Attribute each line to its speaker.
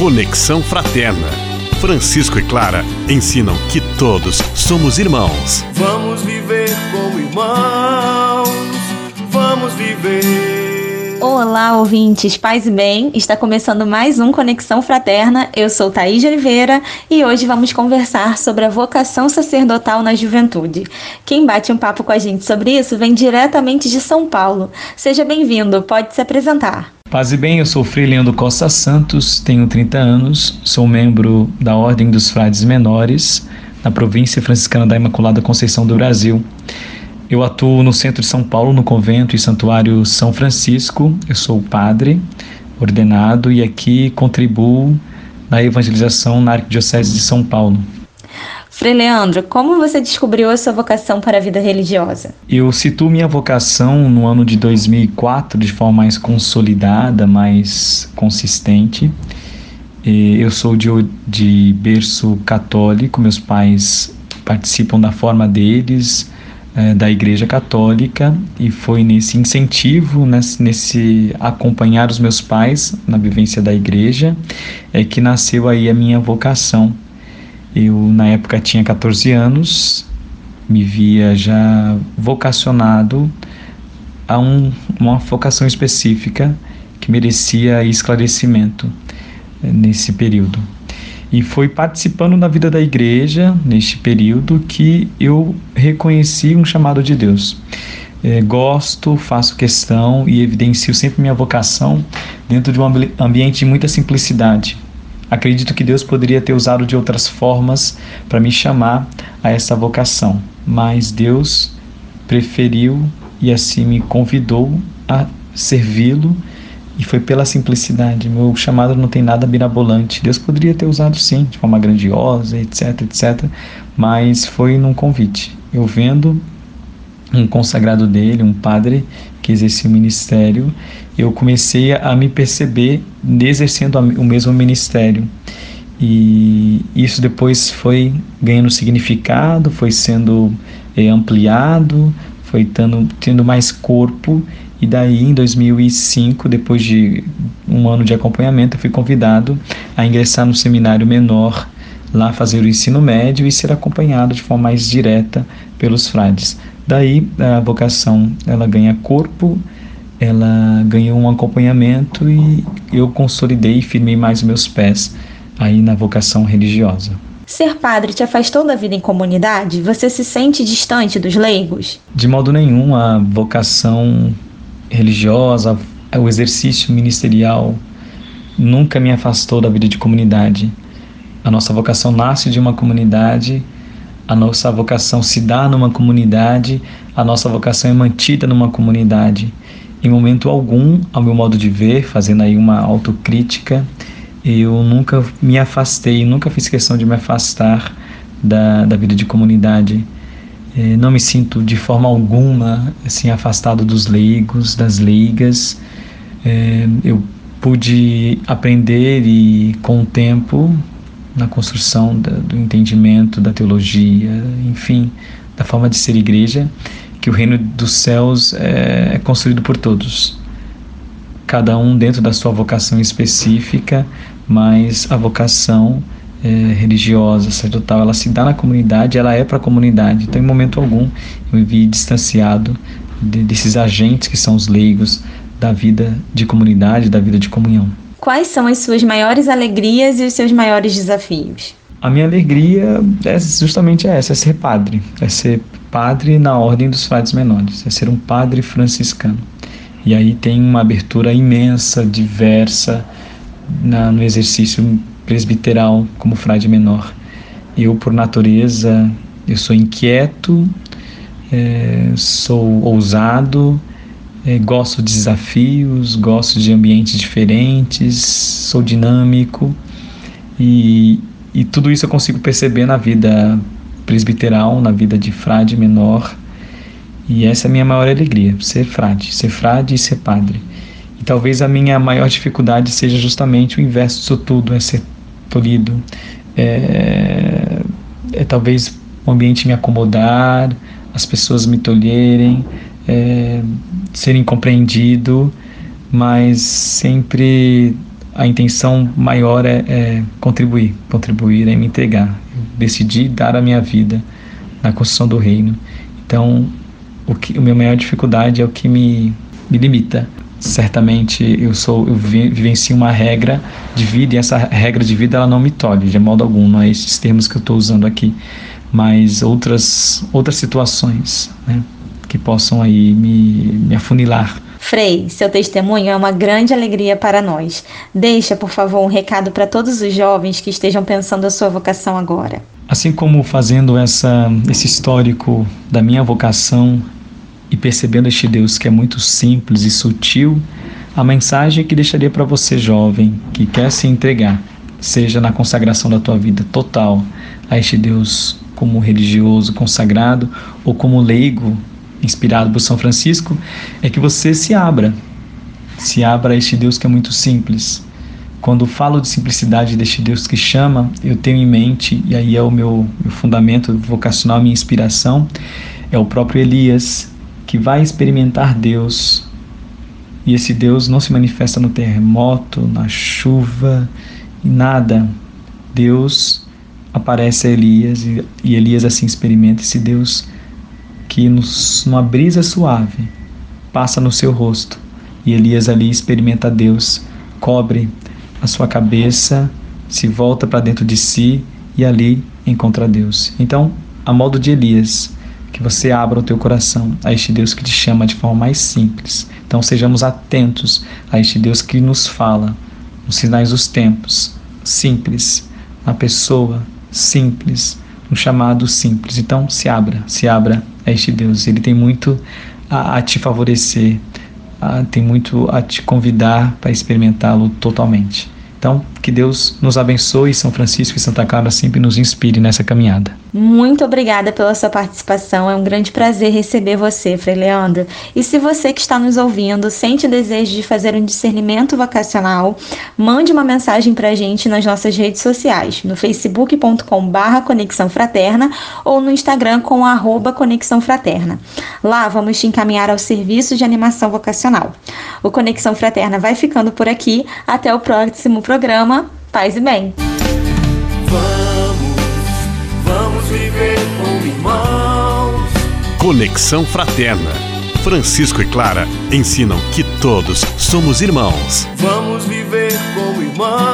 Speaker 1: Conexão Fraterna. Francisco e Clara ensinam que todos somos irmãos.
Speaker 2: Vamos viver como irmãos. Vamos viver
Speaker 3: Olá, ouvintes, paz e bem. Está começando mais um Conexão Fraterna. Eu sou Thaís Oliveira e hoje vamos conversar sobre a vocação sacerdotal na juventude. Quem bate um papo com a gente sobre isso vem diretamente de São Paulo. Seja bem-vindo, pode se apresentar.
Speaker 4: Paz e bem, eu sou Frei Leandro Costa Santos, tenho 30 anos, sou membro da Ordem dos Frades Menores, na província franciscana da Imaculada Conceição do Brasil. Eu atuo no centro de São Paulo, no convento e santuário São Francisco. Eu sou padre ordenado e aqui contribuo na evangelização na Arquidiocese de São Paulo.
Speaker 3: Frei Leandro, como você descobriu a sua vocação para a vida religiosa?
Speaker 4: Eu situo minha vocação no ano de 2004 de forma mais consolidada, mais consistente. Eu sou de, de berço católico, meus pais participam da forma deles, é, da Igreja Católica e foi nesse incentivo, nesse, nesse, acompanhar os meus pais na vivência da Igreja, é que nasceu aí a minha vocação. Eu na época tinha 14 anos, me via já vocacionado a um, uma vocação específica que merecia esclarecimento é, nesse período. E foi participando da vida da igreja, neste período, que eu reconheci um chamado de Deus. É, gosto, faço questão e evidencio sempre minha vocação dentro de um ambiente de muita simplicidade. Acredito que Deus poderia ter usado de outras formas para me chamar a essa vocação, mas Deus preferiu e assim me convidou a servi-lo e foi pela simplicidade. Meu chamado não tem nada mirabolante. Deus poderia ter usado sim, de forma grandiosa, etc, etc. Mas foi num convite. Eu vendo um consagrado dele, um padre que exercia o ministério, eu comecei a me perceber exercendo o mesmo ministério. E isso depois foi ganhando significado, foi sendo é, ampliado, foi tendo, tendo mais corpo e daí, em 2005, depois de um ano de acompanhamento, eu fui convidado a ingressar no seminário menor, lá fazer o ensino médio e ser acompanhado de forma mais direta pelos frades. Daí, a vocação, ela ganha corpo, ela ganhou um acompanhamento e eu consolidei e firmei mais meus pés aí na vocação religiosa.
Speaker 3: Ser padre te afastou da vida em comunidade? Você se sente distante dos leigos?
Speaker 4: De modo nenhum, a vocação religiosa, o exercício ministerial nunca me afastou da vida de comunidade. A nossa vocação nasce de uma comunidade, a nossa vocação se dá numa comunidade, a nossa vocação é mantida numa comunidade. Em momento algum, ao meu modo de ver, fazendo aí uma autocrítica, eu nunca me afastei, nunca fiz questão de me afastar da, da vida de comunidade. É, não me sinto de forma alguma assim afastado dos leigos, das leigas. É, eu pude aprender e com o tempo na construção da, do entendimento da teologia, enfim, da forma de ser igreja, que o reino dos céus é, é construído por todos, cada um dentro da sua vocação específica, mas a vocação é, religiosa, sacerdotal, ela se dá na comunidade, ela é para a comunidade. Então, em momento algum, eu me vi distanciado de, desses agentes que são os leigos da vida de comunidade, da vida de comunhão.
Speaker 3: Quais são as suas maiores alegrias e os seus maiores desafios?
Speaker 4: A minha alegria é justamente essa, é ser padre, é ser padre na ordem dos frades menores, é ser um padre franciscano. E aí tem uma abertura imensa, diversa na, no exercício presbiteral como frade menor. Eu, por natureza, eu sou inquieto, é, sou ousado, é, gosto de desafios, gosto de ambientes diferentes, sou dinâmico e, e tudo isso eu consigo perceber na vida presbiteral, na vida de frade menor. E essa é a minha maior alegria, ser frade, ser frade e ser padre. E talvez a minha maior dificuldade seja justamente o inverso disso tudo, é ser tolhido. É, é talvez o ambiente me acomodar, as pessoas me tolherem, é, ser incompreendido, mas sempre a intenção maior é, é contribuir, contribuir é me entregar. Eu decidi dar a minha vida na construção do reino. Então, o que a minha maior dificuldade é o que me, me limita. Certamente eu sou eu vivencio uma regra de vida e essa regra de vida ela não me tolhe de modo algum, não é esses termos que eu estou usando aqui, mas outras outras situações, né, que possam aí me, me afunilar
Speaker 3: Frei, seu testemunho é uma grande alegria para nós. Deixa, por favor, um recado para todos os jovens que estejam pensando a sua vocação agora.
Speaker 4: Assim como fazendo essa, esse histórico da minha vocação e percebendo este Deus que é muito simples e sutil, a mensagem que deixaria para você, jovem, que quer se entregar, seja na consagração da tua vida total a este Deus como religioso consagrado ou como leigo inspirado por São Francisco, é que você se abra, se abra a este Deus que é muito simples. Quando falo de simplicidade deste Deus que chama, eu tenho em mente, e aí é o meu, meu fundamento vocacional, minha inspiração, é o próprio Elias, que vai experimentar Deus. E esse Deus não se manifesta no terremoto, na chuva, em nada. Deus aparece a Elias e, e Elias assim experimenta esse Deus que numa brisa suave passa no seu rosto e Elias ali experimenta Deus, cobre a sua cabeça, se volta para dentro de si e ali encontra Deus. Então, a modo de Elias, que você abra o teu coração a este Deus que te chama de forma mais simples. Então, sejamos atentos a este Deus que nos fala nos sinais dos tempos, simples, a pessoa simples, um chamado simples. Então, se abra, se abra este Deus. Ele tem muito a, a te favorecer, a, tem muito a te convidar para experimentá-lo totalmente. Então, que Deus nos abençoe, São Francisco e Santa Clara sempre nos inspire nessa caminhada.
Speaker 3: Muito obrigada pela sua participação. É um grande prazer receber você, Frei Leandro. E se você que está nos ouvindo sente o desejo de fazer um discernimento vocacional, mande uma mensagem para a gente nas nossas redes sociais, no facebook.com/barra Conexão Fraterna ou no Instagram com arroba Conexão Fraterna. Lá vamos te encaminhar ao serviço de animação vocacional. O Conexão Fraterna vai ficando por aqui. Até o próximo programa. Paz e bem.
Speaker 2: viver como irmãos.
Speaker 1: Conexão Fraterna. Francisco e Clara ensinam que todos somos irmãos.
Speaker 2: Vamos viver como irmãos